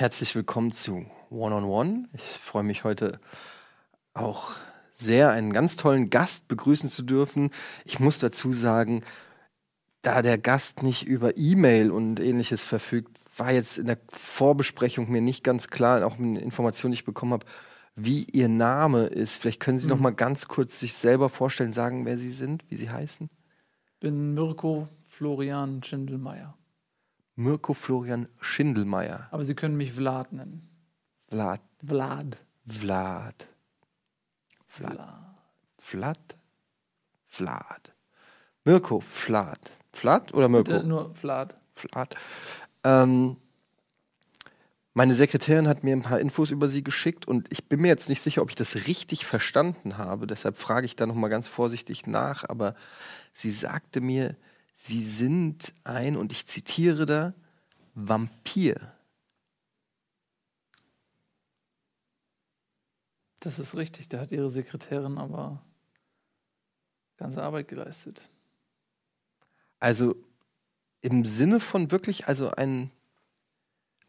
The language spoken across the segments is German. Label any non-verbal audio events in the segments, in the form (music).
Herzlich willkommen zu One on One. Ich freue mich heute auch sehr, einen ganz tollen Gast begrüßen zu dürfen. Ich muss dazu sagen, da der Gast nicht über E-Mail und ähnliches verfügt, war jetzt in der Vorbesprechung mir nicht ganz klar, auch mit Informationen, die ich bekommen habe, wie Ihr Name ist. Vielleicht können Sie Mhm. noch mal ganz kurz sich selber vorstellen, sagen, wer Sie sind, wie Sie heißen. bin Mirko Florian Schindelmeier. Mirko Florian Schindelmeier. Aber Sie können mich Vlad nennen. Vlad. Vlad. Vlad. Vlad. Vlad. Vlad? Mirko Vlad. Vlad oder Mirko? Bitte nur Vlad. Vlad. Ähm, meine Sekretärin hat mir ein paar Infos über sie geschickt und ich bin mir jetzt nicht sicher, ob ich das richtig verstanden habe. Deshalb frage ich da noch mal ganz vorsichtig nach. Aber sie sagte mir, sie sind ein, und ich zitiere da, Vampir. Das ist richtig. Da hat Ihre Sekretärin aber ganze Arbeit geleistet. Also im Sinne von wirklich, also ein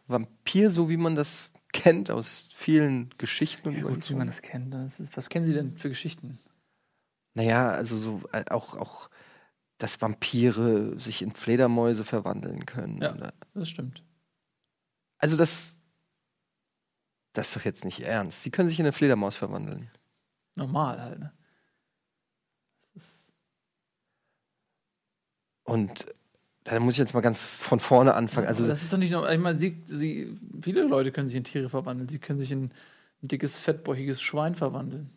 Vampir, so wie man das kennt aus vielen Geschichten und Ja, gut, wie man das kennt. Das ist, was kennen Sie denn für Geschichten? Naja, also so äh, auch, auch, dass Vampire sich in Fledermäuse verwandeln können. Ja. Oder, Das stimmt. also das, das ist doch jetzt nicht ernst. Sie können sich in eine Fledermaus verwandeln. Normal halt, ne? Und da muss ich jetzt mal ganz von vorne anfangen. Also das ist doch nicht nur, ich meine, Sie, Sie, viele Leute können sich in Tiere verwandeln. Sie können sich in ein dickes, fettbäuchiges Schwein verwandeln.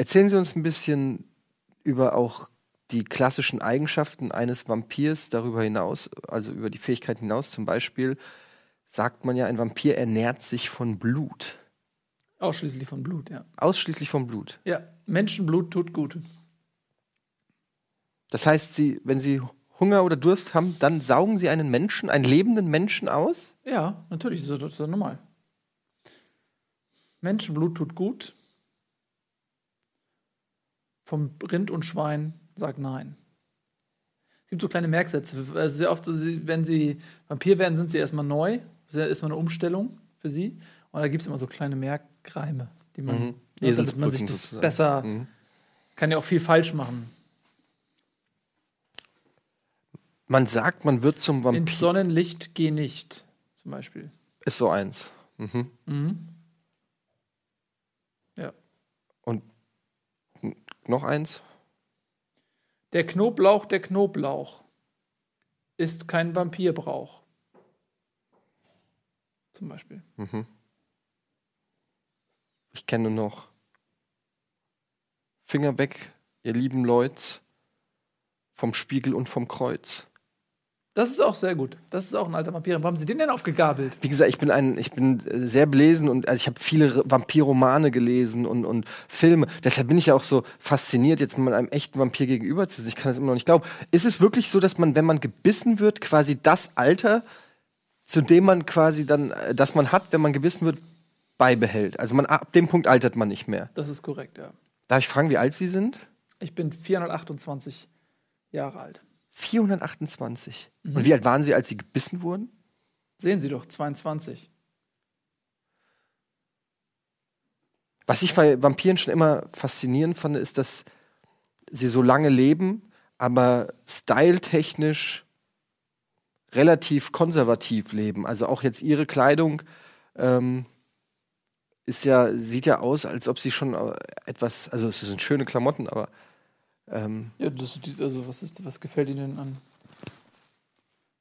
Erzählen Sie uns ein bisschen über auch die klassischen Eigenschaften eines Vampirs darüber hinaus, also über die Fähigkeit hinaus. Zum Beispiel sagt man ja, ein Vampir ernährt sich von Blut. Ausschließlich von Blut, ja. Ausschließlich vom Blut. Ja, Menschenblut tut gut. Das heißt, sie, wenn sie Hunger oder Durst haben, dann saugen sie einen Menschen, einen lebenden Menschen aus? Ja, natürlich, das ist das doch normal. Menschenblut tut gut. Vom Rind und Schwein sagt nein. Es gibt so kleine Merksätze. Also sehr oft, wenn sie Vampir werden, sind sie erstmal neu. Das ist erstmal eine Umstellung für sie. Und da gibt es immer so kleine Merkreime, die man, Mhm. ne, damit man sich das sozusagen. besser, Mhm. kann ja auch viel falsch machen. Man sagt, man wird zum Ins Vampir. Sonnenlicht geh nicht, zum Beispiel. Ist so eins. Mhm. Mhm. Ja. Und n- noch eins? Der Knoblauch, der Knoblauch ist kein Vampirbrauch. Zum Beispiel. Mhm. Ich kenne noch Finger weg, ihr lieben Leute, vom Spiegel und vom Kreuz. Das ist auch sehr gut. Das ist auch ein alter Vampir. Warum haben Sie den denn aufgegabelt? Wie gesagt, ich bin ein, ich bin äh, sehr belesen und also ich habe viele Vampirromane gelesen und, und Filme. Deshalb bin ich ja auch so fasziniert, jetzt mal einem echten Vampir gegenüber zu sitzen. Ich kann das immer noch nicht glauben. Ist es wirklich so, dass man, wenn man gebissen wird, quasi das Alter, zu dem man quasi dann, äh, das man hat, wenn man gebissen wird, beibehält? Also man ab dem Punkt altert man nicht mehr. Das ist korrekt, ja. Darf ich fragen, wie alt Sie sind? Ich bin 428 Jahre alt. 428. Und wie alt waren Sie, als Sie gebissen wurden? Sehen Sie doch, 22. Was ich bei Vampiren schon immer faszinierend fand, ist, dass sie so lange leben, aber styletechnisch relativ konservativ leben. Also auch jetzt ihre Kleidung ähm, ist ja, sieht ja aus, als ob sie schon äh, etwas, also es sind schöne Klamotten, aber ähm, Ja, das, also was, ist, was gefällt Ihnen an?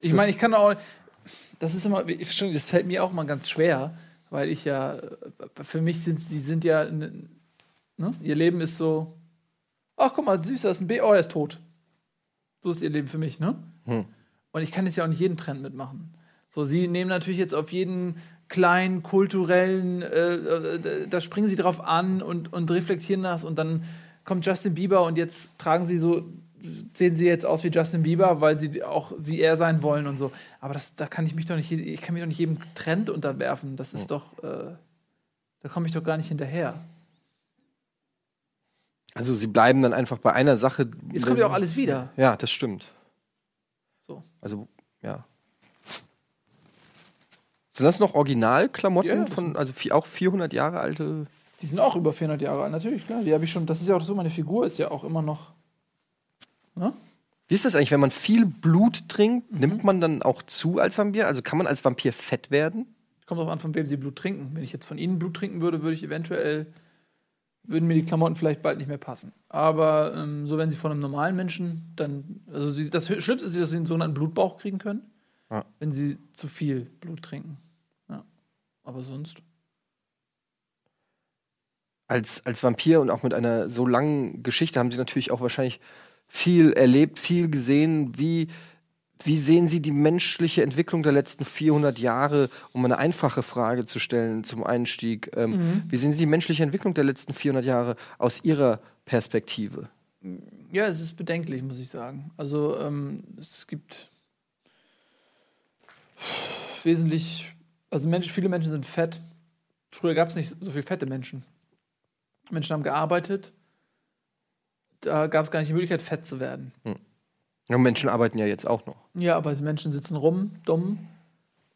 Ich meine, ich kann auch. Das ist immer, das fällt mir auch mal ganz schwer, weil ich ja, für mich sind sie sind ja, ne, ne? ihr Leben ist so, ach guck mal, süß, das ist ein B, oh, er ist tot. So ist ihr Leben für mich, ne? Hm. Und ich kann jetzt ja auch nicht jeden Trend mitmachen. So, sie nehmen natürlich jetzt auf jeden kleinen kulturellen, äh, äh, da springen sie drauf an und, und reflektieren das und dann kommt Justin Bieber und jetzt tragen sie so, sehen sie jetzt aus wie Justin Bieber, weil sie auch wie er sein wollen und so. Aber das, da kann ich mich doch nicht, ich kann mich doch nicht jedem Trend unterwerfen. Das ist doch, äh, da komme ich doch gar nicht hinterher. Also sie bleiben dann einfach bei einer Sache. Jetzt kommt ja auch alles wieder. Ja, das stimmt. So. Also, ja. Sind das noch Originalklamotten Ja, von, also auch 400 Jahre alte? Die sind auch über 400 Jahre alt, natürlich, klar. Die habe ich schon, das ist ja auch so, meine Figur ist ja auch immer noch. Ne? Wie ist das eigentlich, wenn man viel Blut trinkt, Mhm. nimmt man dann auch zu als Vampir? Also kann man als Vampir fett werden? Kommt auch an, von wem sie Blut trinken. Wenn ich jetzt von ihnen Blut trinken würde, würde ich eventuell, würden mir die Klamotten vielleicht bald nicht mehr passen. Aber ähm, so, wenn sie von einem normalen Menschen, dann, also sie, das Schlimmste ist, dass sie einen sogenannten Blutbauch kriegen können, Ja. wenn sie zu viel Blut trinken. Ja. Aber sonst. Als, als Vampir und auch mit einer so langen Geschichte haben sie natürlich auch wahrscheinlich viel erlebt, viel gesehen. Wie, wie sehen Sie die menschliche Entwicklung der letzten 400 Jahre, um eine einfache Frage zu stellen zum Einstieg? Ähm, Mhm. Wie sehen Sie die menschliche Entwicklung der letzten 400 Jahre aus Ihrer Perspektive? Ja, es ist bedenklich, muss ich sagen. Also ähm, es gibt wesentlich, also Menschen, viele Menschen sind fett. Früher gab es nicht so viele fette Menschen. Menschen haben gearbeitet. Da gab es gar nicht die Möglichkeit, fett zu werden. Ja, Menschen arbeiten ja jetzt auch noch. Ja, aber die Menschen sitzen rum, dumm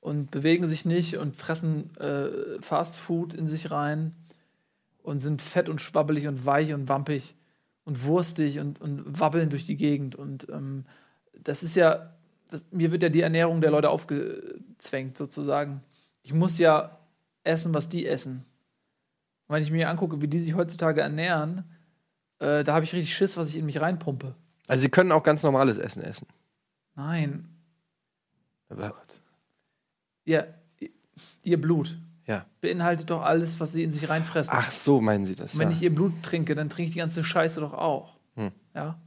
und bewegen sich nicht und fressen äh, Fast Food in sich rein und sind fett und schwabbelig und weich und wampig und wurstig und, und wabbeln durch die Gegend. Und ähm, das ist ja, das, mir wird ja die Ernährung der Leute aufgezwängt, sozusagen. Ich muss ja essen, was die essen. Und wenn ich mir angucke, wie die sich heutzutage ernähren, äh, da habe ich richtig Schiss, was ich in mich reinpumpe. Also Sie können auch ganz normales Essen essen. Nein, Aber, ihr, ihr Blut ja. beinhaltet doch alles, was sie in sich reinfressen. Ach so, meinen Sie das? Und wenn ja. ich ihr Blut trinke, dann trinke ich die ganze Scheiße doch auch. Hm. Ja.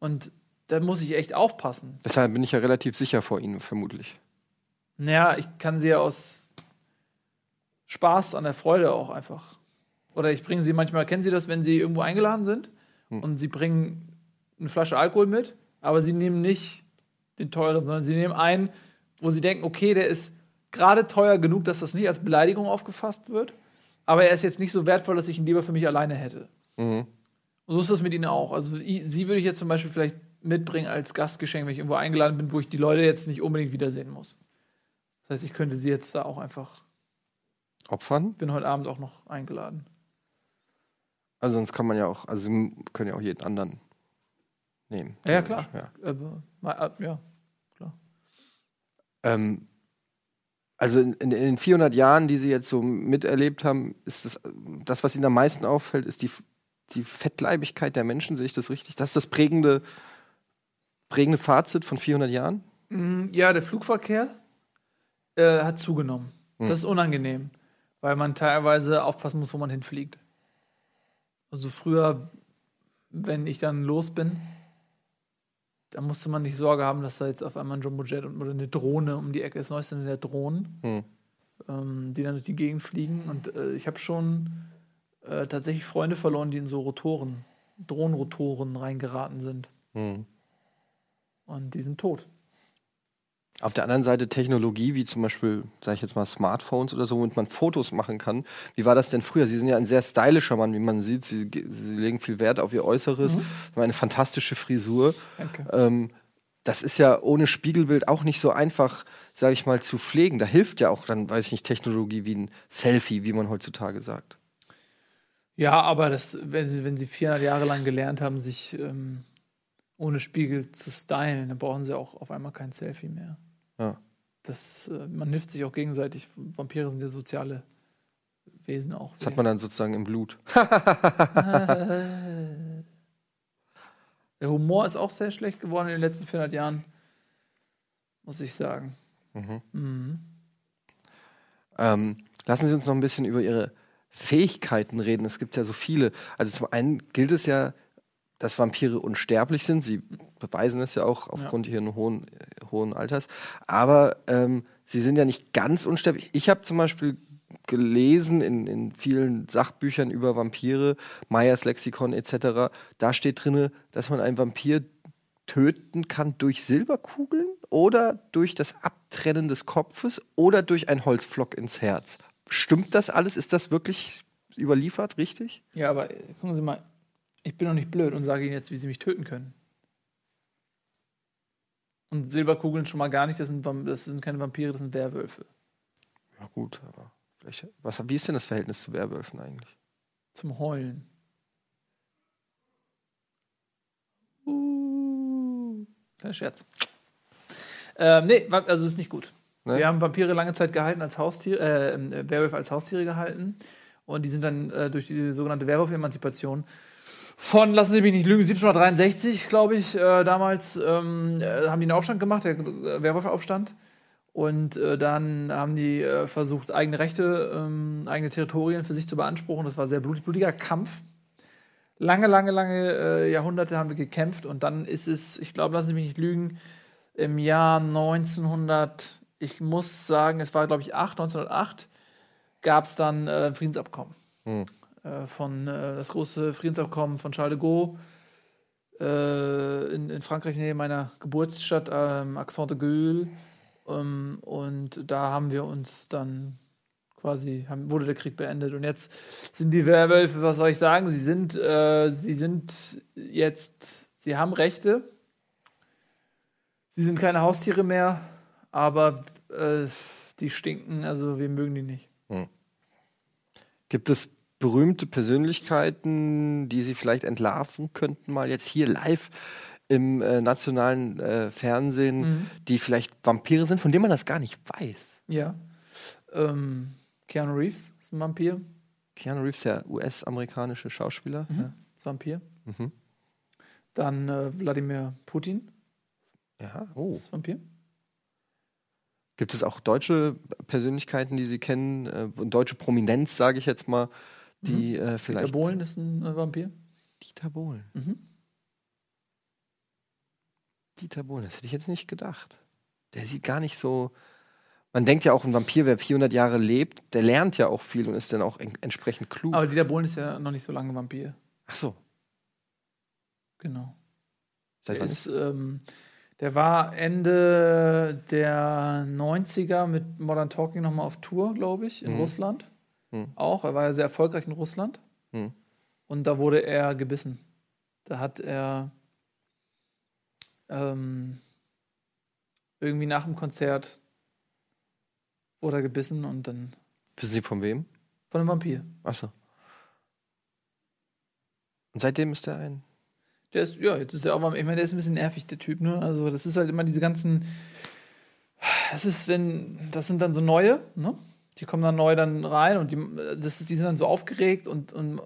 Und da muss ich echt aufpassen. Deshalb bin ich ja relativ sicher vor Ihnen, vermutlich. Naja, ich kann sie ja aus Spaß an der Freude auch einfach. Oder ich bringe sie manchmal, kennen Sie das, wenn Sie irgendwo eingeladen sind Hm. und Sie bringen eine Flasche Alkohol mit, aber Sie nehmen nicht den teuren, sondern Sie nehmen einen, wo Sie denken, okay, der ist gerade teuer genug, dass das nicht als Beleidigung aufgefasst wird, aber er ist jetzt nicht so wertvoll, dass ich ihn lieber für mich alleine hätte. Mhm. Und so ist das mit Ihnen auch. Also Sie würde ich jetzt zum Beispiel vielleicht mitbringen als Gastgeschenk, wenn ich irgendwo eingeladen bin, wo ich die Leute jetzt nicht unbedingt wiedersehen muss. Das heißt, ich könnte sie jetzt da auch einfach, Opfern? bin heute Abend auch noch eingeladen. Also sonst kann man ja auch, also Sie können ja auch jeden anderen nehmen. Ja, ja, klar. Ja. Aber, ma- äh, ja. Ähm, also in, in, in den 400 Jahren, die Sie jetzt so miterlebt haben, ist das, das, was Ihnen am meisten auffällt, ist die, die Fettleibigkeit der Menschen, sehe ich das richtig? Das ist das prägende, prägende Fazit von 400 Jahren? Mm, Ja, der Flugverkehr äh, hat zugenommen. Hm. Das ist unangenehm, weil man teilweise aufpassen muss, wo man hinfliegt. Also früher, wenn ich dann los bin, da musste man nicht Sorge haben, dass da jetzt auf einmal ein Jumbojet oder eine Drohne um die Ecke ist. Neueste sind ja Drohnen, Hm. ähm, die dann durch die Gegend fliegen. Und äh, ich habe schon äh, tatsächlich Freunde verloren, die in so Rotoren, Drohnenrotoren reingeraten sind. Hm. Und die sind tot. Auf der anderen Seite Technologie, wie zum Beispiel, sage ich jetzt mal, Smartphones oder so, womit man Fotos machen kann. Wie war das denn früher? Sie sind ja ein sehr stylischer Mann, wie man sieht. Sie, Sie legen viel Wert auf Ihr Äußeres. Mhm. haben eine fantastische Frisur. Danke. Ähm, das ist ja ohne Spiegelbild auch nicht so einfach, sage ich mal, zu pflegen. Da hilft ja auch dann, weiß ich nicht, Technologie wie ein Selfie, wie man heutzutage sagt. Ja, aber das, wenn, sie, wenn sie 400 Jahre lang gelernt haben, sich ähm, ohne Spiegel zu stylen, dann brauchen sie auch auf einmal kein Selfie mehr. Ja. Das, äh, man hilft sich auch gegenseitig. Vampire sind ja soziale Wesen auch. Das hat man dann sozusagen im Blut. (laughs) Der Humor ist auch sehr schlecht geworden in den letzten 400 Jahren, muss ich sagen. Mhm. Mhm. Ähm, lassen Sie uns noch ein bisschen über Ihre Fähigkeiten reden. Es gibt ja so viele. Also zum einen gilt es ja, dass Vampire unsterblich sind. Sie beweisen es ja auch aufgrund ihren hohen, äh, hohen Alters. Aber ähm, sie sind ja nicht ganz unsterblich. Ich habe zum Beispiel gelesen in, in vielen Sachbüchern über Vampire, Meyers Lexikon etc. Da steht drin, dass man einen Vampir töten kann durch Silberkugeln oder durch das Abtrennen des Kopfes oder durch ein Holzflock ins Herz. Stimmt das alles? Ist das wirklich überliefert, richtig? Ja, aber äh, gucken Sie mal, Ich bin doch nicht blöd und sage ihnen jetzt, wie sie mich töten können. Und Silberkugeln schon mal gar nicht, das sind, das sind keine Vampire, das sind Werwölfe. Ja, gut, aber vielleicht. Was, wie ist denn das Verhältnis zu Werwölfen eigentlich? Zum Heulen. Uh. Kleiner Scherz. Ähm, nee, also ist nicht gut. Ne? Wir haben Vampire lange Zeit gehalten als Haustiere, äh, äh, Werwölfe als Haustiere gehalten. Und die sind dann äh, durch die sogenannte Werwolf-Emanzipation von, lassen Sie mich nicht lügen, 1763, glaube ich, äh, damals ähm, äh, haben die einen Aufstand gemacht, der äh, Werwolfaufstand. Und äh, dann haben die äh, versucht, eigene Rechte, ähm, eigene Territorien für sich zu beanspruchen. Das war sehr blutig, blutiger Kampf. Lange, lange, lange äh, Jahrhunderte haben wir gekämpft. Und dann ist es, ich glaube, lassen Sie mich nicht lügen, im Jahr 1900, ich muss sagen, es war, glaube ich, 8, 1908, gab es dann ein Friedensabkommen. Hm. Äh, von äh, das große Friedensabkommen von Charles de Gaulle äh, in, in Frankreich, nähe meiner Geburtsstadt, ähm, Accent de Gueule. Ähm, und da haben wir uns dann quasi, haben, wurde der Krieg beendet. Und jetzt sind die Werwölfe, was soll ich sagen, sie sind, äh, sie sind jetzt, sie haben Rechte. Sie sind keine Haustiere mehr, aber äh, die stinken, also wir mögen die nicht. Gibt es berühmte Persönlichkeiten, die Sie vielleicht entlarven könnten, mal jetzt hier live im äh, nationalen äh, Fernsehen, Mhm. die vielleicht Vampire sind, von denen man das gar nicht weiß? Ja. Ähm, Keanu Reeves ist ein Vampir. Keanu Reeves, der US-amerikanische Schauspieler. Ja. Ist Vampir. Mhm. Dann äh, Wladimir Putin Ja. Oh. ist Vampir. Gibt es auch deutsche Persönlichkeiten, die Sie kennen, äh, und deutsche Prominenz, sage ich jetzt mal, die äh, Peter vielleicht. Bohlen ist ein äh, Vampir. Dieter Bohlen. Mhm. Dieter Bohlen, das hätte ich jetzt nicht gedacht. Der sieht gar nicht so. Man denkt ja auch, ein Vampir, wer 400 Jahre lebt, der lernt ja auch viel und ist dann auch en entsprechend klug. Aber Dieter Bohlen ist ja noch nicht so lange Vampir. Ach so. Genau. Seit Der, wann ist, ähm, der war Ende der 90er mit Modern Talking nochmal auf Tour, glaube ich, in Mhm. Russland. Mhm. Auch. Er war ja sehr erfolgreich in Russland. Mhm. Und da wurde er gebissen. Da hat er ähm, irgendwie nach dem Konzert wurde er gebissen und dann Wissen Sie von wem? von einem Vampir. Ach so. Und seitdem ist er ein. Der ist, ja, jetzt ist er auch, ich meine, der ist ein bisschen nervig, der Typ, ne? Also, das ist halt immer diese ganzen, das ist, wenn, das sind dann so neue, ne? Die kommen dann neu dann rein und die, das, die sind dann so aufgeregt und, und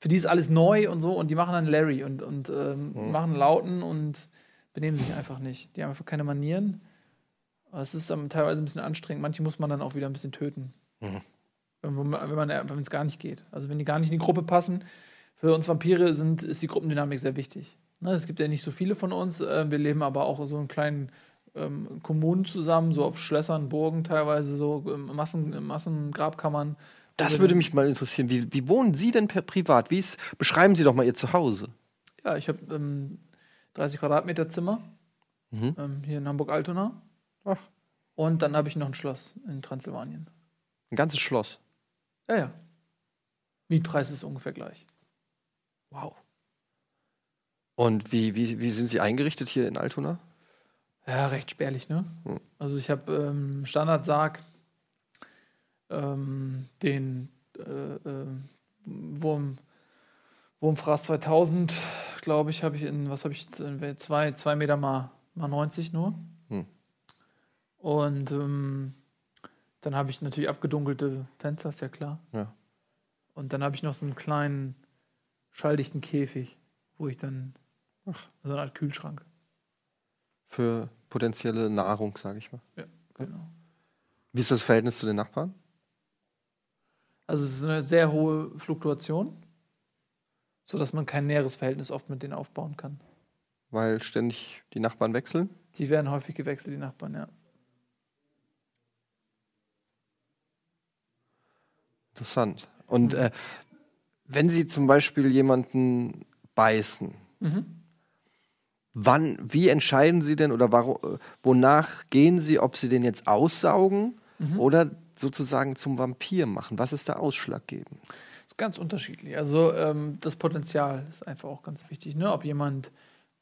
für die ist alles neu und so und die machen dann Larry und, und ähm, Mhm. machen Lauten und benehmen sich einfach nicht. Die haben einfach keine Manieren. Es ist dann teilweise ein bisschen anstrengend. Manche muss man dann auch wieder ein bisschen töten. Mhm. Wenn man- wenn es gar nicht geht. Also wenn die gar nicht in die Gruppe passen. Für uns Vampire sind, ist die Gruppendynamik sehr wichtig. Ne, es gibt ja nicht so viele von uns. Äh, wir leben aber auch so in kleinen ähm, Kommunen zusammen, so auf Schlössern, Burgen teilweise, so ähm, Massen, Massengrabkammern. Das wir würde mich mal interessieren. Wie, wie wohnen Sie denn per privat? Wie ist, beschreiben Sie doch mal Ihr Zuhause. Ja, ich habe ähm, 30 Quadratmeter Zimmer Mhm. ähm, hier in Hamburg-Altona. Und dann habe ich noch ein Schloss in Transsilvanien. Ein ganzes Schloss. Ja, ja. Mietpreis ist ungefähr gleich. Wow. Und wie, wie, wie sind Sie eingerichtet hier in Altona? Ja, recht spärlich, ne? Hm. Also ich habe ähm, Standardsarg, ähm, den äh, äh, Wurm, Wurmfraß 2000, glaube ich, habe ich in, was habe ich, in zwei, zwei Meter mal, mal 90 nur. Hm. Und ähm, dann habe ich natürlich abgedunkelte Fenster, ist ja klar. Ja. Und dann habe ich noch so einen kleinen schalldichten Käfig, wo ich dann Ach. so eine Art Kühlschrank. Für potenzielle Nahrung, sage ich mal. Genau. Wie ist das Verhältnis zu den Nachbarn? Also es ist eine sehr hohe Fluktuation, sodass man kein näheres Verhältnis oft mit denen aufbauen kann. Weil ständig die Nachbarn wechseln? Die werden häufig gewechselt, die Nachbarn, ja. Interessant. Und Mhm. äh, wenn Sie zum Beispiel jemanden beißen, Mhm. Wann, wie entscheiden Sie denn oder warum, äh, wonach gehen Sie, ob Sie den jetzt aussaugen Mhm. oder sozusagen zum Vampir machen? Was ist da ausschlaggebend? Das ist ganz unterschiedlich. Also ähm, das Potenzial ist einfach auch ganz wichtig. Ne? Ob jemand,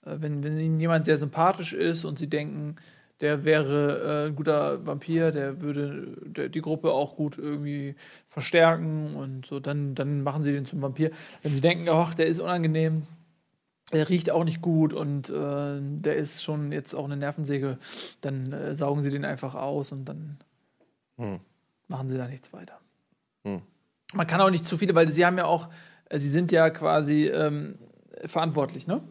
äh, wenn, wenn Ihnen jemand sehr sympathisch ist und Sie denken, der wäre äh, ein guter Vampir, der würde der, die Gruppe auch gut irgendwie verstärken und so, dann, dann machen Sie den zum Vampir. Wenn Sie denken, ach, der ist unangenehm, der riecht auch nicht gut und äh, der ist schon jetzt auch eine Nervensäge, dann äh, saugen Sie den einfach aus und dann Hm. machen Sie da nichts weiter. Hm. Man kann auch nicht zu viele, weil Sie haben ja auch, äh, Sie sind ja quasi ähm, verantwortlich, ne?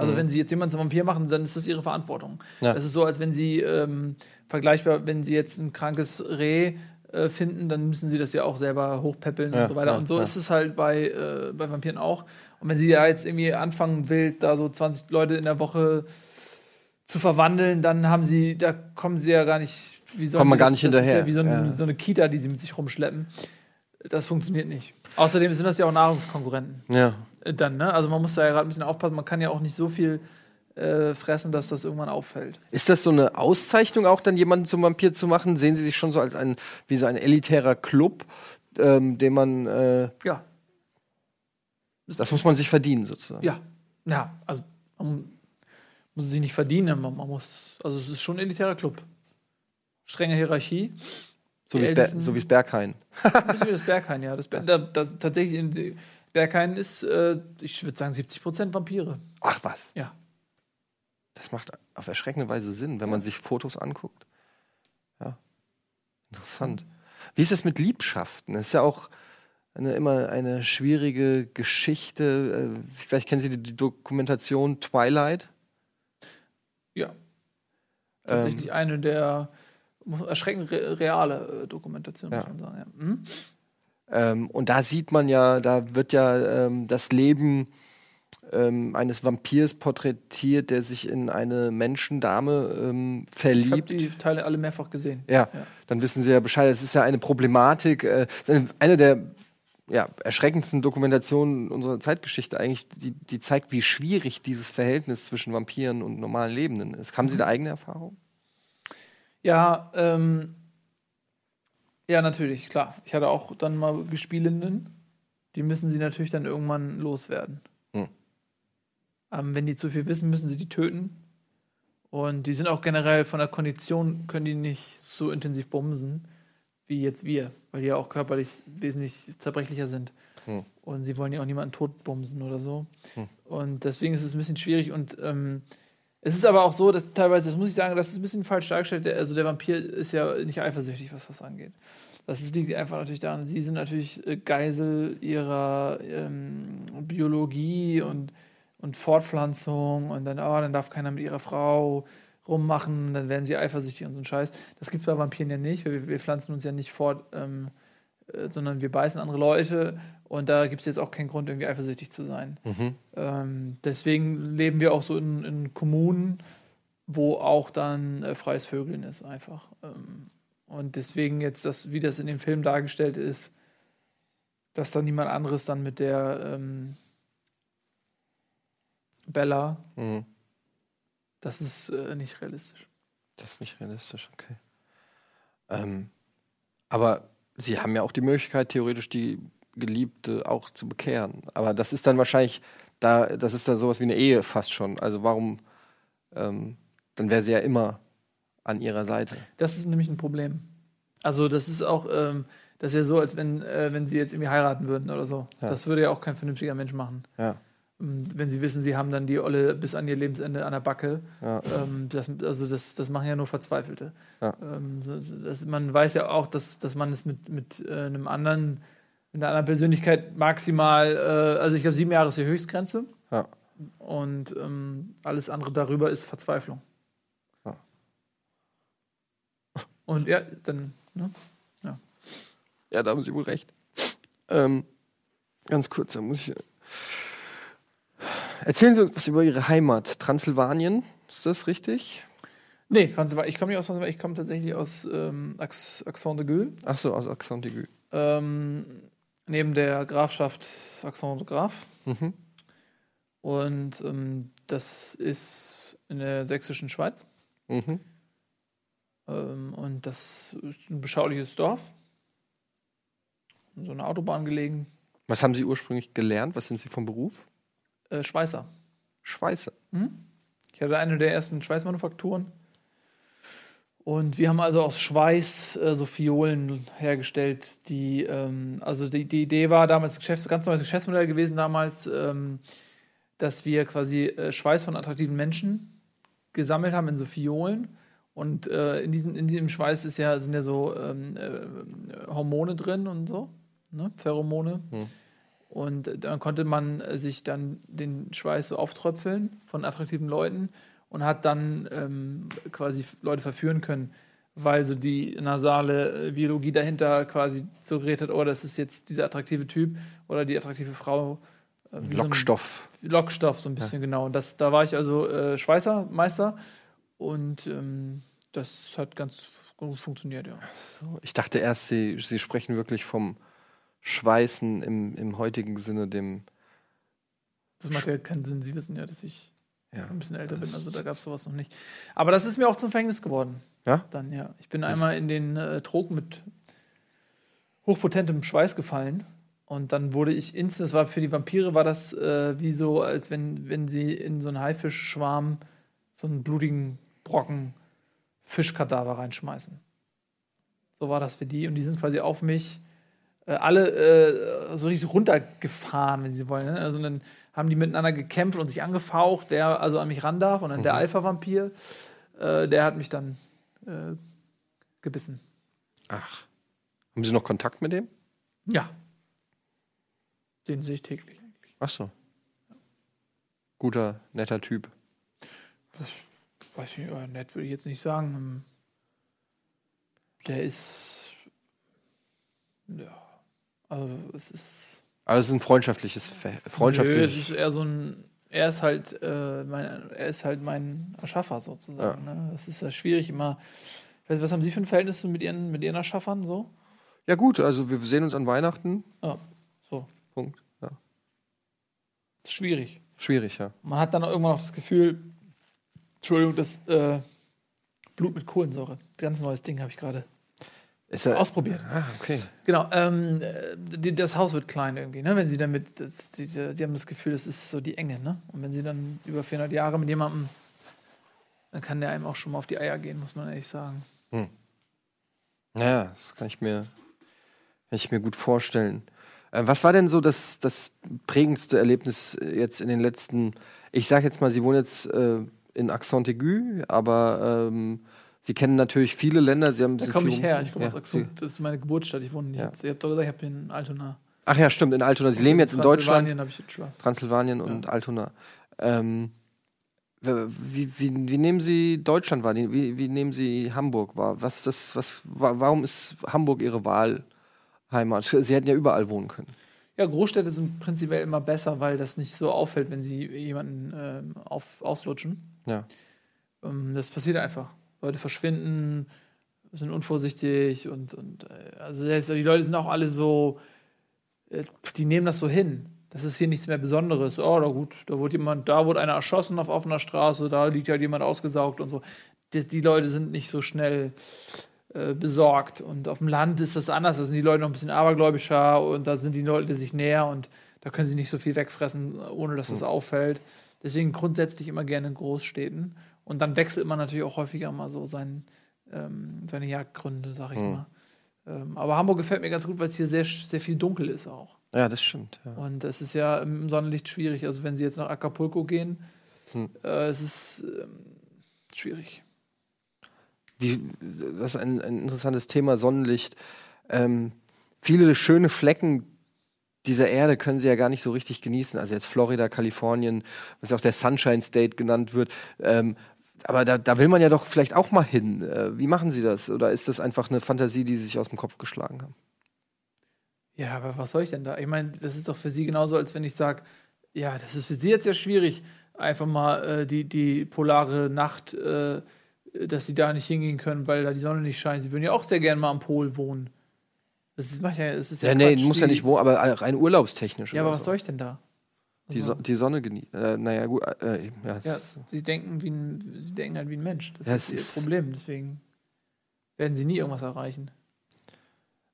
Also wenn Sie jetzt jemanden zum Vampir machen, dann ist das Ihre Verantwortung. Ja. Das ist so, als wenn Sie ähm, vergleichbar, wenn Sie jetzt ein krankes Reh äh, finden, dann müssen Sie das ja auch selber hochpäppeln Ja, und so weiter. ja, und so ja. ist es halt bei, äh, bei Vampiren auch. Und wenn Sie da jetzt irgendwie anfangen, wild da so 20 Leute in der Woche zu verwandeln, dann haben Sie, da kommen Sie ja gar nicht, wie sollen Kommt man gar nicht das Ist hinterher. ja wie so, ein, Ja. so eine Kita, die Sie mit sich rumschleppen. Das funktioniert nicht. Außerdem sind das ja auch Nahrungskonkurrenten Ja. äh, dann, ne? Also man muss da ja gerade ein bisschen aufpassen, man kann ja auch nicht so viel äh, fressen, dass das irgendwann auffällt. Ist das so eine Auszeichnung auch, dann jemanden zum Vampir zu machen? Sehen Sie sich schon so als ein, wie so ein elitärer Club, ähm, den man, äh, Ja. das muss man sich verdienen sozusagen? Ja. Ja, also man muss es sich nicht verdienen, man, man muss, also es ist schon ein elitärer Club. Strenge Hierarchie. So wie Ältesten- so wie es Berghain. (laughs) Bisschen wie das Berghain, ja. Das, da, das, tatsächlich, in Berghain ist, äh, ich würde sagen, 70 Prozent Vampire. Ach was. Ja. Das macht auf erschreckende Weise Sinn, wenn man sich Fotos anguckt. Ja. Interessant. Wie ist es mit Liebschaften? Das ist ja auch eine, immer eine schwierige Geschichte. Äh, Vielleicht kennen Sie die, Dokumentation Twilight. Ja. Tatsächlich Ähm. eine der erschreckend re reale äh, Dokumentationen, Ja. muss man sagen. Ja. Mhm. Ähm, und da sieht man ja, da wird ja ähm, das Leben ähm, eines Vampirs porträtiert, der sich in eine Menschendame ähm, Ich habe verliebt. die Teile alle mehrfach gesehen. Ja, Ja. dann wissen Sie ja Bescheid. Es ist ja eine Problematik, äh, eine- der ja, erschreckendsten Dokumentationen unserer Zeitgeschichte eigentlich, die, die zeigt, wie schwierig dieses Verhältnis zwischen Vampiren und normalen Lebenden ist. Haben Sie da eigene Erfahrung? Ja, ähm, ja, natürlich, klar. Ich hatte auch dann mal Gespielinnen, die müssen sie natürlich dann irgendwann loswerden. Hm. Ähm, wenn die zu viel wissen, müssen sie die töten. Und die sind auch generell von der Kondition, können die nicht so intensiv bumsen wie jetzt wir, weil die ja auch körperlich wesentlich zerbrechlicher sind. Hm. Und sie wollen ja auch niemanden totbumsen oder so. Hm. Und deswegen ist es ein bisschen schwierig und ähm, es ist aber auch so, dass teilweise, das muss ich sagen, das ist ein bisschen falsch dargestellt. Also der Vampir ist ja nicht eifersüchtig, was das angeht. Das liegt einfach natürlich daran, sie sind natürlich äh, Geisel ihrer ähm, Biologie und, und Fortpflanzung und dann, oh, dann darf keiner mit ihrer Frau rummachen, dann werden sie eifersüchtig und so ein Scheiß. Das gibt es bei Vampiren ja nicht. Wir, wir pflanzen uns ja nicht fort, ähm, äh, sondern wir beißen andere Leute und da gibt es jetzt auch keinen Grund, irgendwie eifersüchtig zu sein. Mhm. Ähm, deswegen leben wir auch so in, in Kommunen, wo auch dann äh, freies Vögeln ist, einfach. Ähm, und deswegen jetzt, das, wie das in dem Film dargestellt ist, dass dann niemand anderes dann mit der ähm, Bella, Mhm. das ist äh, nicht realistisch. Das ist nicht realistisch, okay. Ähm, aber Sie haben ja auch die Möglichkeit, theoretisch die Geliebte auch zu bekehren. Aber das ist dann wahrscheinlich, da, das ist dann sowas wie eine Ehe fast schon. Also warum, ähm, dann wäre sie ja immer an ihrer Seite. Das ist nämlich ein Problem. Also, das ist auch, ähm, das ist ja so, als wenn, äh, wenn sie jetzt irgendwie heiraten würden oder so. Ja. Das würde ja auch kein vernünftiger Mensch machen. Ja, Wenn sie wissen, sie haben dann die Olle bis an ihr Lebensende an der Backe. ja, Ähm, das, also das, das machen ja nur Verzweifelte. Ja. Ähm, das, man weiß ja auch, dass, dass man es mit, mit äh, einem anderen, mit einer anderen Persönlichkeit maximal, äh, also ich glaube, sieben Jahre ist die Höchstgrenze. ja. Und ähm, alles andere darüber ist Verzweiflung. Ja. Und ja, dann, ne? Ja, da haben Sie wohl recht. Ähm, ganz kurz, da muss ich. Erzählen Sie uns was über Ihre Heimat, Transsilvanien. Ist das richtig? Nee, Transsilvanien- ich komme nicht aus Transsilvanien, ich komme tatsächlich aus ähm, Ax- Axon de Gueux, Ach so, aus Accent aigu. ähm, neben der Grafschaft Axon de Graf. Mhm. Und ähm, das ist in der sächsischen Schweiz. Mhm. Ähm, und das ist ein beschauliches Dorf. so einer Autobahn gelegen. Was haben Sie ursprünglich gelernt? Was sind Sie vom Beruf? Äh, Schweißer. Schweißer. Ich hatte eine der ersten Schweißmanufakturen. Und wir haben also aus Schweiß äh, so Fiolen hergestellt, die, ähm, also die, die Idee war damals, Geschäfts-, ganz neues Geschäftsmodell gewesen damals, ähm, dass wir quasi äh, Schweiß von attraktiven Menschen gesammelt haben in so Fiolen. Und äh, in, diesen, in diesem Schweiß ist ja, sind ja so ähm, äh, Hormone drin und so, ne? Pheromone. Und dann konnte man äh, sich dann den Schweiß so auftröpfeln von attraktiven Leuten und hat dann ähm, quasi Leute verführen können, weil so die nasale äh, Biologie dahinter quasi suggeriert hat, oh, das ist jetzt dieser attraktive Typ oder die attraktive Frau. äh, wie so ein- Lockstoff. Lockstoff, so ein bisschen, genau. Und das, da war ich also äh, Schweißermeister und ähm, das hat ganz gut funktioniert, ja. So, ich dachte erst, Sie, Sie sprechen wirklich vom Schweißen im, im heutigen Sinne, dem. Das macht ja keinen Sinn. Sie wissen ja, dass ich Ja. ein bisschen älter bin, also da gab es sowas noch nicht. Aber das ist mir auch zum Verhängnis geworden. Ja? Dann, ja. Ich bin einmal in den äh, Trog mit hochpotentem Schweiß gefallen. Und dann wurde ich instant, das war für die Vampire, war das äh, wie so, als wenn, wenn sie in so einen Haifischschwarm so einen blutigen Brocken Fischkadaver reinschmeißen. So war das für die. Und die sind quasi auf mich äh, alle äh, so richtig runtergefahren, wenn sie wollen. Ne? Also dann haben die miteinander gekämpft und sich angefaucht, wer also an mich ran darf. Und dann der Alpha-Vampir, äh, der hat mich dann äh, gebissen. Ach. Haben Sie noch Kontakt mit dem? Ja. Den sehe ich täglich. Ach so. Guter, netter Typ. Weiß ich, äh, nett würde ich jetzt nicht sagen. Der ist. Ja. Also, es ist. Aber es ist ein freundschaftliches, Ver- Nö, es freundschaftlich. ist eher so ein. Er ist halt, äh, mein, er ist halt mein Erschaffer sozusagen. Ne? Es ist ja schwierig immer. Ich weiß, was haben Sie für ein Verhältnis mit Ihren, mit Ihren Erschaffern so? Ja, gut, also wir sehen uns an Weihnachten. Ja, so. Punkt. Ja. ist schwierig. Schwierig, ja. Man hat dann irgendwann auch das Gefühl, Entschuldigung, das äh, Blut mit Kohlensäure. Ganz neues Ding habe ich gerade er, ausprobiert. ah, okay. Genau, ähm, äh, die, das Haus wird klein irgendwie, ne? Wenn sie das, die, sie haben das Gefühl, das ist so die Enge, ne? Und wenn sie dann über 400 Jahre mit jemandem, dann kann der einem auch schon mal auf die Eier gehen, muss man ehrlich sagen. Ja, das kann ich mir, kann ich mir gut vorstellen. Äh, was war denn so das, das prägendste Erlebnis äh, jetzt in den letzten, ich sage jetzt mal, Sie wohnen jetzt äh, in Accent aigu, aber ähm, Sie kennen natürlich viele Länder. Sie haben Da komme ich her, ich komme ja, aus Axum. Das ist meine Geburtsstadt, ich wohne nicht Ja. jetzt. Ihr habt doch gesagt, ich habe hier in Altona. Ach ja, stimmt, in Altona. Sie leben jetzt in Deutschland. Transsilvanien habe ich jetzt Schloss. Transsilvanien und Altona. Ähm, wie, wie, wie nehmen Sie Deutschland wahr? Wie, wie nehmen Sie Hamburg wahr? Was das, was, wa- warum ist Hamburg Ihre Wahlheimat? Sie hätten ja überall wohnen können. Ja, Großstädte sind prinzipiell immer besser, weil das nicht so auffällt, wenn sie jemanden ähm, auf, auslutschen. Ja. Ähm, das passiert einfach. Leute verschwinden, sind unvorsichtig und, und äh, also selbst die Leute sind auch alle so, äh, die nehmen das so hin. Das ist hier nichts mehr Besonderes. Oh, da gut, da wurde jemand, da wurde einer erschossen auf offener Straße, da liegt halt jemand ausgesaugt und so. Die, die Leute sind nicht so schnell äh, besorgt. Und auf dem Land ist das anders. Da sind die Leute noch ein bisschen abergläubischer und da sind die Leute sich näher und da können sie nicht so viel wegfressen, ohne dass es auffällt. Deswegen grundsätzlich immer gerne in Großstädten. Und dann wechselt man natürlich auch häufiger mal so sein, ähm, seine Jagdgründe, sag ich mal. Ähm, aber Hamburg gefällt mir ganz gut, weil es hier sehr, sehr viel dunkel ist auch. Ja, das stimmt. Ja. Und es ist ja im Sonnenlicht schwierig. Also wenn Sie jetzt nach Acapulco gehen, Hm. äh, es ist ähm, schwierig. Wie, das ist ein, ein interessantes Thema, Sonnenlicht. Ähm, viele schöne Flecken dieser Erde können sie ja gar nicht so richtig genießen. Also jetzt Florida, Kalifornien, was ja auch der Sunshine State genannt wird. Ähm, aber da, da will man ja doch vielleicht auch mal hin. Äh, wie machen Sie das? Oder ist das einfach eine Fantasie, die Sie sich aus dem Kopf geschlagen haben? Ja, aber was soll ich denn da? Ich meine, das ist doch für Sie genauso, als wenn ich sage, ja, das ist für Sie jetzt ja schwierig, einfach mal äh, die, die polare Nacht, äh, dass Sie da nicht hingehen können, weil da die Sonne nicht scheint. Sie würden ja auch sehr gerne mal am Pol wohnen. Das ist, macht ja, das ist ja, Ja, nee, muss ja nicht wo, aber rein urlaubstechnisch. Ja, aber was so. soll ich denn da? Die, so die Sonne genießen. Äh, naja, gut. Äh, ja, Ja, das- sie denken, wie ein, sie denken halt wie ein Mensch. Das Ja, ist es ihr ist- Problem. Deswegen werden sie nie irgendwas erreichen.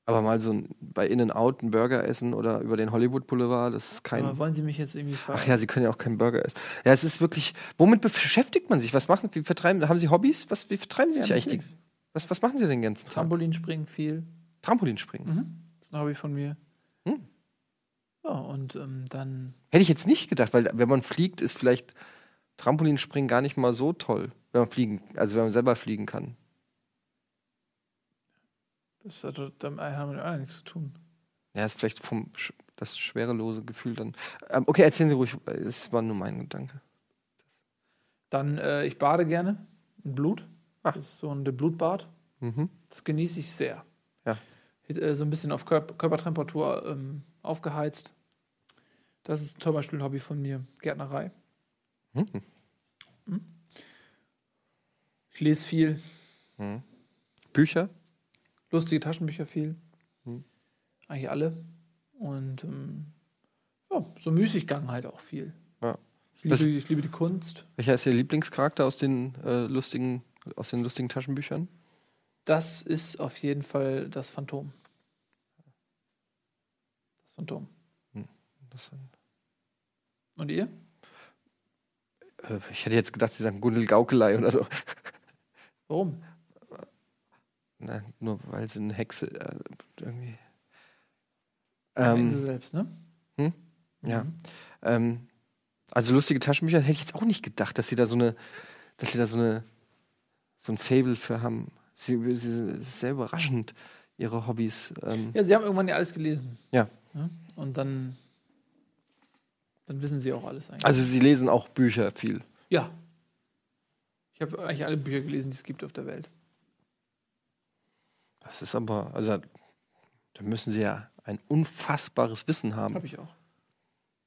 Aber mal so ein, bei In-N-Out einen Burger essen oder über den Hollywood Boulevard, das ist kein. Aber wollen Sie mich jetzt irgendwie fragen? Ach ja, Sie können ja auch keinen Burger essen. Ja, es ist wirklich. Womit beschäftigt man sich? Was machen? Wie vertreiben? Haben Sie Hobbys? Was? Wie vertreiben Sie Ja, sich eigentlich? Die, was, was machen Sie den ganzen Tag? Trampolinspringen viel. Trampolinspringen. Mhm. Das ist ein Hobby von mir. Ja, und ähm, dann. Hätte ich jetzt nicht gedacht, weil wenn man fliegt, ist vielleicht Trampolinspringen gar nicht mal so toll, wenn man fliegen, also wenn man selber fliegen kann. Das hat damit haben wir auch nichts zu tun. Ja, ist vielleicht vom das schwerelose Gefühl dann. Ähm, okay, erzählen Sie ruhig. Es war nur mein Gedanke. Dann, äh, ich bade gerne in Blut. Ach. Das ist so ein Blutbad. Mhm. Das genieße ich sehr. Ja. Äh, so ein bisschen auf Körp Körpertemperatur ähm, aufgeheizt. Das ist zum Beispiel ein Hobby von mir. Gärtnerei. Mhm. Ich lese viel. Bücher? Lustige Taschenbücher viel. Hm. Eigentlich alle. Und ähm, ja, so Müßiggang halt auch viel. Ja. Ich, Was- liebe, ich liebe die Kunst. Welcher ist Ihr Lieblingscharakter aus den äh, lustigen aus den lustigen Taschenbüchern? Das ist auf jeden Fall das Phantom. Das Phantom. Das, Und ihr? äh, ich hätte jetzt gedacht, Sie sagen Gundel Gaukelei oder so. Warum? Nein, nur weil sie eine Hexe äh, irgendwie. Ähm, sie Ähm, selbst, ne? hm? Ja. Mhm. ähm, also lustige Taschenbücher hätte ich jetzt auch nicht gedacht, dass sie da so eine, dass sie da so eine, so ein Fable für haben. Sie, sie ist sehr überraschend, ihre Hobbys. Ähm, Ja, sie haben irgendwann ja alles gelesen. Ja. Ne? Und dann, dann wissen sie auch alles eigentlich. Also sie lesen auch Bücher viel. ja. Ich habe eigentlich alle Bücher gelesen, die es gibt auf der Welt. Das ist aber, also da müssen sie ja ein unfassbares Wissen haben. Habe ich auch.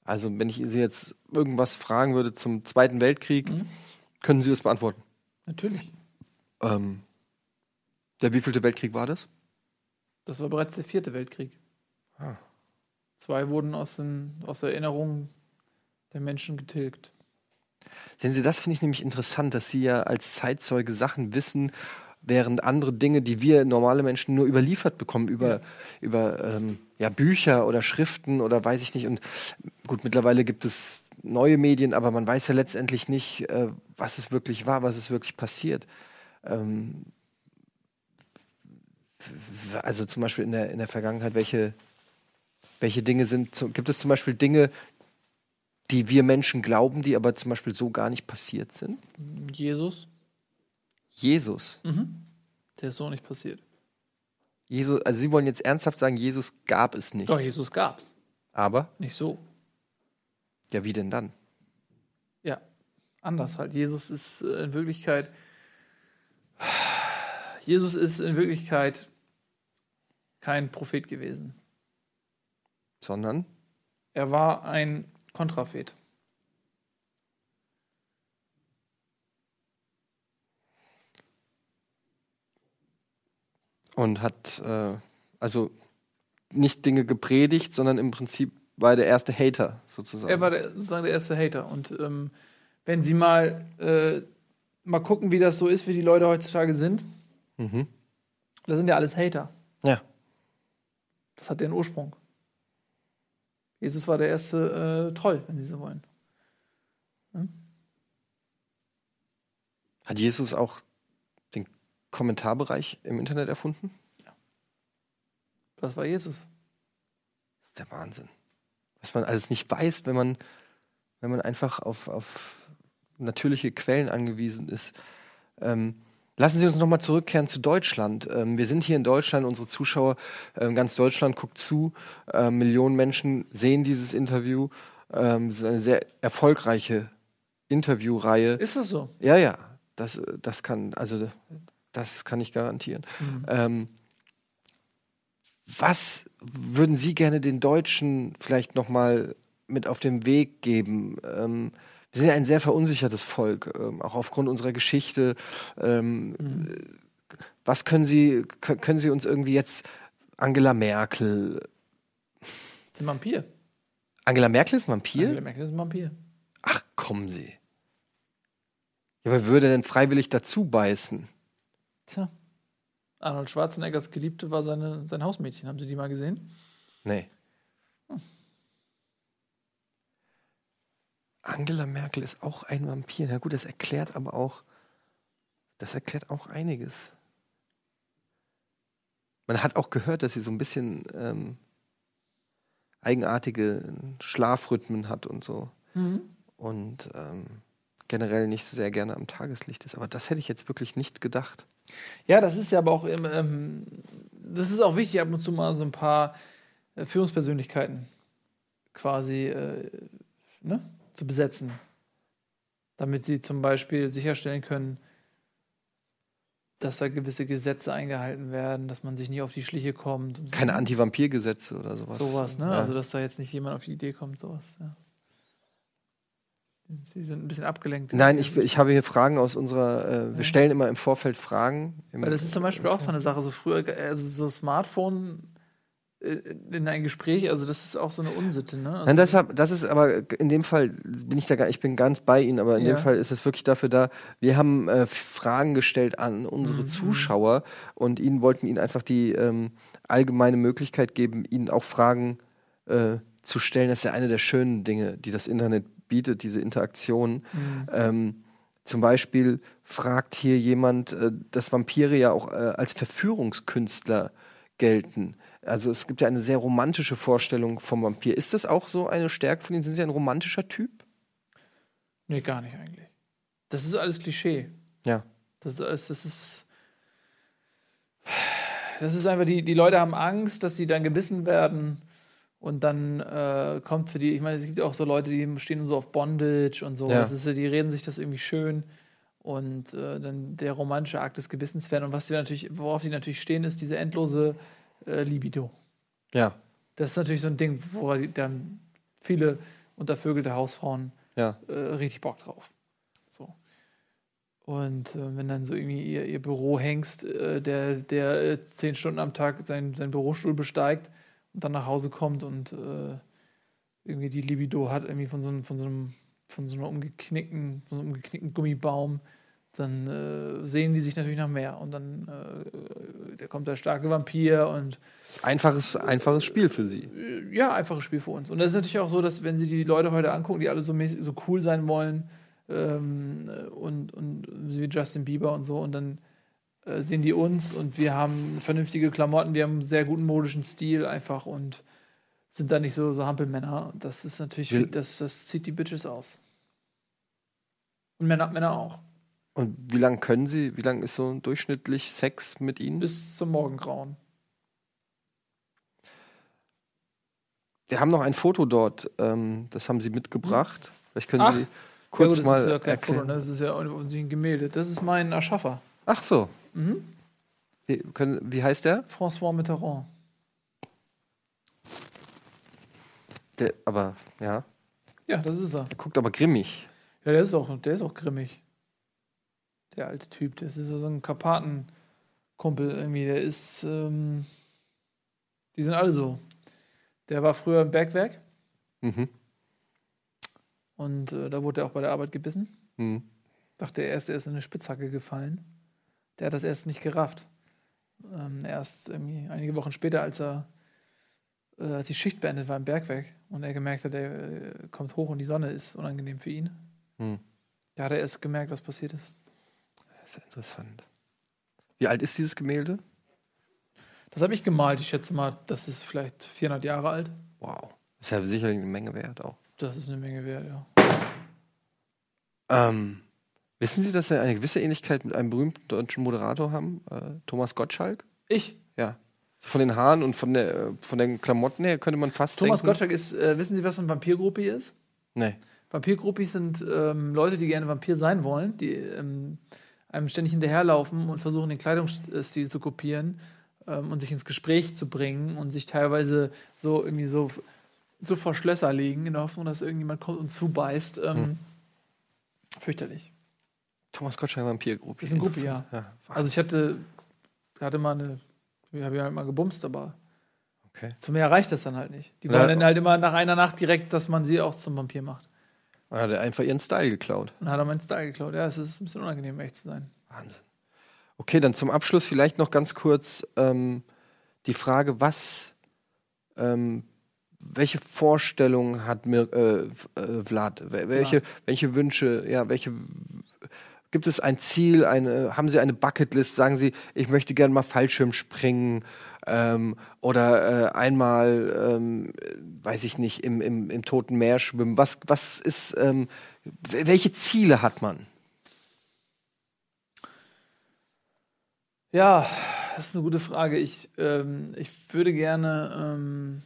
Also wenn ich sie jetzt irgendwas fragen würde zum Zweiten Weltkrieg, Mhm. können Sie das beantworten? Natürlich. Ähm, der wievielte Weltkrieg war das? Das war bereits der vierte Weltkrieg. Ah. Zwei wurden aus, den, aus der Erinnerung der Menschen getilgt. Sehen Sie, das finde ich nämlich interessant, dass Sie ja als Zeitzeuge Sachen wissen, während andere Dinge, die wir normale Menschen nur überliefert bekommen, über, Ja. über ähm, ja, Bücher oder Schriften oder weiß ich nicht. Und gut, mittlerweile gibt es neue Medien, aber man weiß ja letztendlich nicht, äh, was es wirklich war, was es wirklich passiert. Ähm, also zum Beispiel in der, in der Vergangenheit, welche, welche Dinge sind, gibt es zum Beispiel Dinge, die wir Menschen glauben, die aber zum Beispiel so gar nicht passiert sind? Jesus, Jesus. der ist so nicht passiert. Jesus, also Sie wollen jetzt ernsthaft sagen, Jesus gab es nicht. Doch, Jesus gab's. Aber, Nicht so. ja, wie denn dann? Ja, anders halt. Jesus ist äh, in Wirklichkeit. Jesus ist in Wirklichkeit kein Prophet gewesen. Sondern, Er war ein Kontrafet. und hat äh, also nicht Dinge gepredigt, sondern im Prinzip war er der erste Hater sozusagen. Er war der, sozusagen der erste Hater. Und ähm, wenn Sie mal, äh, mal gucken, wie das so ist, wie die Leute heutzutage sind, mhm. das sind ja alles Hater. Ja. Das hat den Ursprung. Jesus war der erste äh, Troll, wenn Sie so wollen. Hat Jesus auch den Kommentarbereich im Internet erfunden? Das war Jesus. Das ist der Wahnsinn. Was man alles nicht weiß, wenn man, wenn man einfach auf, auf natürliche Quellen angewiesen ist. Ähm, lassen Sie uns nochmal zurückkehren zu Deutschland. Ähm, wir sind hier in Deutschland, unsere Zuschauer, ähm, ganz Deutschland guckt zu. Ähm, Millionen Menschen sehen dieses Interview. Ähm, es ist eine sehr erfolgreiche Interviewreihe. Ist das so? Ja, ja, das, das kann, also das kann ich garantieren. Ähm, was würden Sie gerne den Deutschen vielleicht noch mal mit auf den Weg geben? Wir sind ja ein sehr verunsichertes Volk, ähm, auch aufgrund unserer Geschichte. Ähm, Was können Sie, kö- können Sie uns irgendwie jetzt Angela Merkel? Das ist ein Vampir. Angela Merkel ist Vampir? Angela Merkel ist ein Vampir. Ach, kommen Sie. Ja, wer würde denn freiwillig dazu beißen? Tja. Arnold Schwarzeneggers Geliebte war seine, sein Hausmädchen. Haben Sie die mal gesehen? Nee. Angela Merkel ist auch ein Vampir. Na gut, das erklärt aber auch, das erklärt auch einiges. Man hat auch gehört, dass sie so ein bisschen ähm, eigenartige Schlafrhythmen hat und so. Mhm. Und ähm, generell nicht so sehr gerne am Tageslicht ist. Aber das hätte ich jetzt wirklich nicht gedacht. Ja, das ist ja aber auch, im, ähm, das ist auch wichtig, ab und zu mal so ein paar äh, Führungspersönlichkeiten quasi äh, ne, zu besetzen. Damit sie zum Beispiel sicherstellen können, dass da gewisse Gesetze eingehalten werden, dass man sich nie auf die Schliche kommt. so. Keine Anti-Vampir-Gesetze oder sowas. Sowas, ne? Ja. Also, dass da jetzt nicht jemand auf die Idee kommt, sowas, ja. Sie sind ein bisschen abgelenkt. Nein, ich, ich habe hier Fragen aus unserer. Äh, wir stellen immer im Vorfeld Fragen. Weil das ist zum Beispiel auch so eine Sache, so früher, also so Smartphone in ein Gespräch, also das ist auch so eine Unsitte, ne? Also, Nein, deshalb, das ist aber in dem Fall bin ich da gar, ich bin ganz bei Ihnen, aber in Ja. dem Fall ist es wirklich dafür da. Wir haben äh, Fragen gestellt an unsere Mhm. Zuschauer und ihnen wollten ihnen einfach die ähm, allgemeine Möglichkeit geben, ihnen auch Fragen äh, zu stellen. Das ist ja eine der schönen Dinge, die das Internet bietet, diese Interaktion. Mhm. Ähm, zum Beispiel fragt hier jemand, äh, dass Vampire ja auch äh, als Verführungskünstler gelten. Also es gibt ja eine sehr romantische Vorstellung vom Vampir. Ist das auch so eine Stärke von Ihnen? Sind Sie ein romantischer Typ? Nee, gar nicht eigentlich. Das ist alles Klischee. Ja. Das ist alles, das ist. Das ist einfach, die, die Leute haben Angst, dass sie dann gebissen werden. Und dann äh, kommt für die, ich meine, es gibt ja auch so Leute, die stehen so auf Bondage und so. Ja. Das ist, die reden sich das irgendwie schön. Und äh, dann der romantische Akt des Gewissens werden. Und was die natürlich, worauf die natürlich stehen, ist diese endlose äh, Libido. Ja. Das ist natürlich so ein Ding, wo dann viele untervögelte Hausfrauen Ja. äh, richtig Bock drauf. So. Und äh, wenn dann so irgendwie ihr, ihr Bürohengst, äh, der, der äh, zehn Stunden am Tag seinen, seinen Bürostuhl besteigt und dann nach Hause kommt und äh, irgendwie die Libido hat, irgendwie von so einem, von so einem, von so einer umgeknickten, von so einem umgeknickten Gummibaum, dann äh, sehen die sich natürlich nach mehr. Und dann äh, da kommt der starke Vampir und Einfaches, einfaches Spiel für Sie. äh, ja, einfaches Spiel für uns. Und das ist natürlich auch so, dass wenn sie die Leute heute angucken, die alle so, mäßig, so cool sein wollen ähm, äh, und, und wie Justin Bieber und so, und dann äh, sehen die uns und wir haben vernünftige Klamotten, wir haben einen sehr guten modischen Stil einfach und sind da nicht so, so Hampelmänner. Das ist natürlich, das, das zieht die Bitches aus. Und Männer, Männer auch. Und wie lange können Sie, wie lange ist so durchschnittlich Sex mit Ihnen? Bis zum Morgengrauen. Wir haben noch ein Foto dort, ähm, das haben Sie mitgebracht. Vielleicht können Ach. Sie Ja, kurz gut, das mal ist ja kein erklären. Foto, ne? das ist ja offensichtlich ein Gemälde. Das ist mein Erschaffer. Ach so. Mhm. Wie, können, wie heißt der? François Mitterrand. der? Aber, ja. Ja, das ist er. Er guckt aber grimmig. Ja, der ist auch, der ist auch grimmig. Der alte Typ. Das ist so ein Karpatenkumpel irgendwie. Der ist, ähm, die sind alle so. Der war früher im Bergwerk Mhm. und äh, da wurde er auch bei der Arbeit gebissen. Mhm. Dachte er erst, er ist in eine Spitzhacke gefallen. Der hat das erst nicht gerafft. Ähm, erst irgendwie einige Wochen später, als er äh, als die Schicht beendet war im Bergwerk und er gemerkt hat, er äh, kommt hoch und die Sonne ist unangenehm für ihn. Mhm. Da hat er erst gemerkt, was passiert ist. Das ist ja interessant. Wie alt ist dieses Gemälde? Das habe ich gemalt. Ich schätze mal, das ist vielleicht 400 Jahre alt. Wow. Ist ja sicherlich eine Menge wert auch. Das ist eine Menge wert, ja. Ähm, wissen Sie, dass Sie eine gewisse Ähnlichkeit mit einem berühmten deutschen Moderator haben? Äh, Thomas Gottschalk? Ich, Ja. So von den Haaren und von, der, äh, von den Klamotten her könnte man fast Thomas denken. Gottschalk ist, äh, wissen Sie, was ein Vampirgruppi ist? Nee. Vampirgruppis sind ähm, Leute, die gerne Vampir sein wollen, die ähm, einem ständig hinterherlaufen und versuchen, den Kleidungsstil zu kopieren ähm, und sich ins Gespräch zu bringen und sich teilweise so irgendwie so, so vor Schlösser legen, in der Hoffnung, dass irgendjemand kommt und zubeißt. Ähm, Hm. Fürchterlich. Thomas Gottschalk Vampirgruppe. Ist ein Gruppi, ja. ja. Also ich hatte, hatte mal eine, ich habe ja halt mal gebumst, aber Okay. zu mehr reicht das dann halt nicht. Die wollen dann halt immer nach einer Nacht direkt, dass man sie auch zum Vampir macht. Er hat einfach ihren Style geklaut. Und hat er meinen Style geklaut. Ja, es ist ein bisschen unangenehm, echt zu sein. Wahnsinn. Okay, dann zum Abschluss vielleicht noch ganz kurz ähm, die Frage, was, ähm, welche Vorstellungen hat Mir, äh, äh, Vlad? Wel- Welche, welche Wünsche, ja, welche gibt es ein Ziel, eine, haben Sie eine Bucketlist? Sagen Sie, ich möchte gerne mal Fallschirm springen ähm, oder äh, einmal, ähm, weiß ich nicht, im, im, im Toten Meer schwimmen. Was, was ist, ähm, welche Ziele hat man? Ja, das ist eine gute Frage. Ich, ähm, ich würde gerne ähm,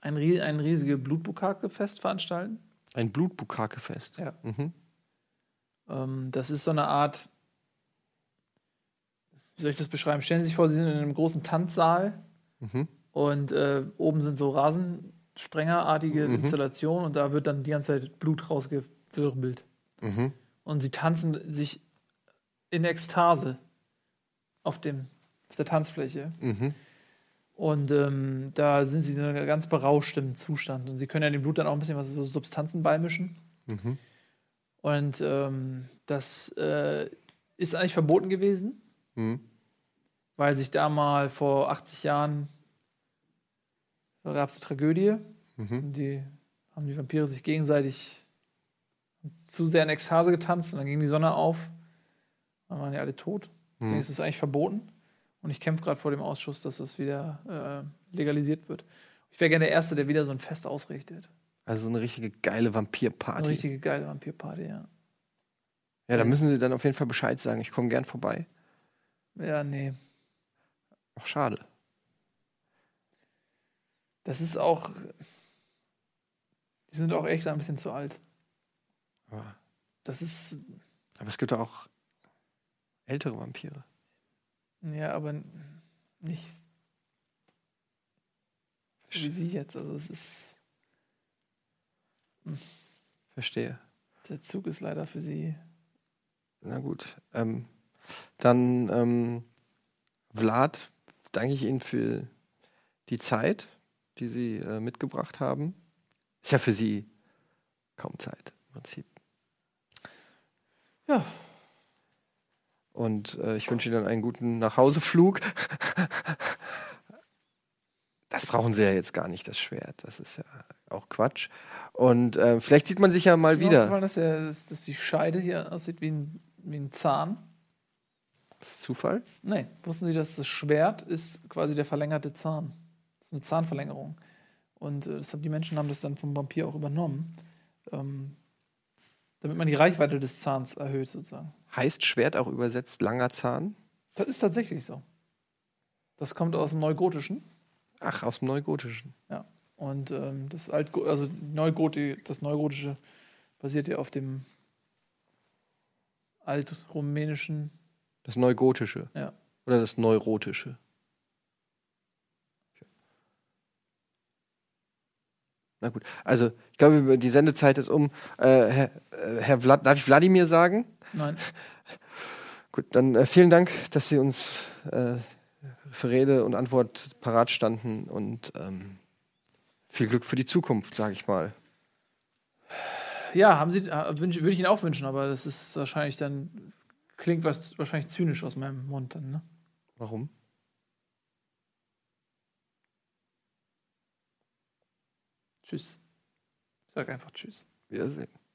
ein, ein riesiges Blutbukake-Fest veranstalten. Ein Blutbukake-Fest. Ja. Mhm. Ähm, das ist so eine Art, wie soll ich das beschreiben? Stellen Sie sich vor, Sie sind in einem großen Tanzsaal Mhm. und äh, oben sind so Rasensprengerartige Mhm. Installationen und da wird dann die ganze Zeit Blut rausgewirbelt. Mhm. Und sie tanzen sich in Ekstase auf, dem, auf der Tanzfläche. Mhm. Und ähm, da sind sie in einem ganz berauschtem Zustand. Und sie können ja dem Blut dann auch ein bisschen was so Substanzen beimischen. Mhm. Und ähm, das äh, ist eigentlich verboten gewesen, Mhm. weil sich da mal vor 80 Jahren gab es eine Tragödie. Mhm. Und die haben die Vampire sich gegenseitig zu sehr in Ekstase getanzt und dann ging die Sonne auf. Dann waren die alle tot. Deswegen Mhm. ist es eigentlich verboten. Und ich kämpfe gerade vor dem Ausschuss, dass das wieder äh, legalisiert wird. Ich wäre gerne der Erste, der wieder so ein Fest ausrichtet. Also so eine richtige geile Eine Vampirparty. richtige geile Vampirparty, ja. Ja, da müssen Sie dann auf jeden Fall Bescheid sagen. Ich komme gern vorbei. Ja, nee. Ach, schade. Das ist auch. Die sind auch echt ein bisschen zu alt. Aber, Das ist. aber es gibt auch ältere Vampire. Ja, aber nicht so wie sie jetzt. Also es ist. Verstehe. Der Zug ist leider für sie. Na gut. Ähm, dann, ähm, Vlad, danke ich Ihnen für die Zeit, die Sie äh, mitgebracht haben. Ist ja für Sie kaum Zeit im Prinzip. Ja. Und äh, ich wünsche Ihnen einen guten Nachhauseflug. (laughs) Das brauchen Sie ja jetzt gar nicht, das Schwert. Das ist ja auch Quatsch. Und äh, vielleicht sieht man sich ja mal mir wieder. aufgefallen, Dass, der, dass, dass die Scheide hier aussieht wie ein, wie ein Zahn. Das ist Zufall. Nee, wussten Sie, dass das Schwert ist quasi der verlängerte Zahn? Das ist eine Zahnverlängerung. Und äh, das haben die Menschen haben das dann vom Vampir auch übernommen, ähm, damit man die Reichweite des Zahns erhöht sozusagen. Heißt Schwert auch übersetzt langer Zahn? Das ist tatsächlich so. Das kommt aus dem Neugotischen. Ach, aus dem Neugotischen. Ja. Und ähm, das Altgo also Neugoti das Neugotische basiert ja auf dem Altrumänischen. Das Neugotische. Ja. Oder das Neurotische. Na gut, also ich glaube, die Sendezeit ist um. Äh, Herr, äh, Herr Vlad, darf ich Wladimir sagen? Nein. (laughs) Gut, dann äh, vielen Dank, dass Sie uns äh, für Rede und Antwort parat standen und ähm, viel Glück für die Zukunft, sage ich mal. Ja, haben Sie, äh, wünsch, würde ich Ihnen auch wünschen, aber das ist wahrscheinlich dann, klingt was, wahrscheinlich zynisch aus meinem Mund dann, ne? Warum? Tschüss. Ich sag einfach Tschüss. Wiedersehen.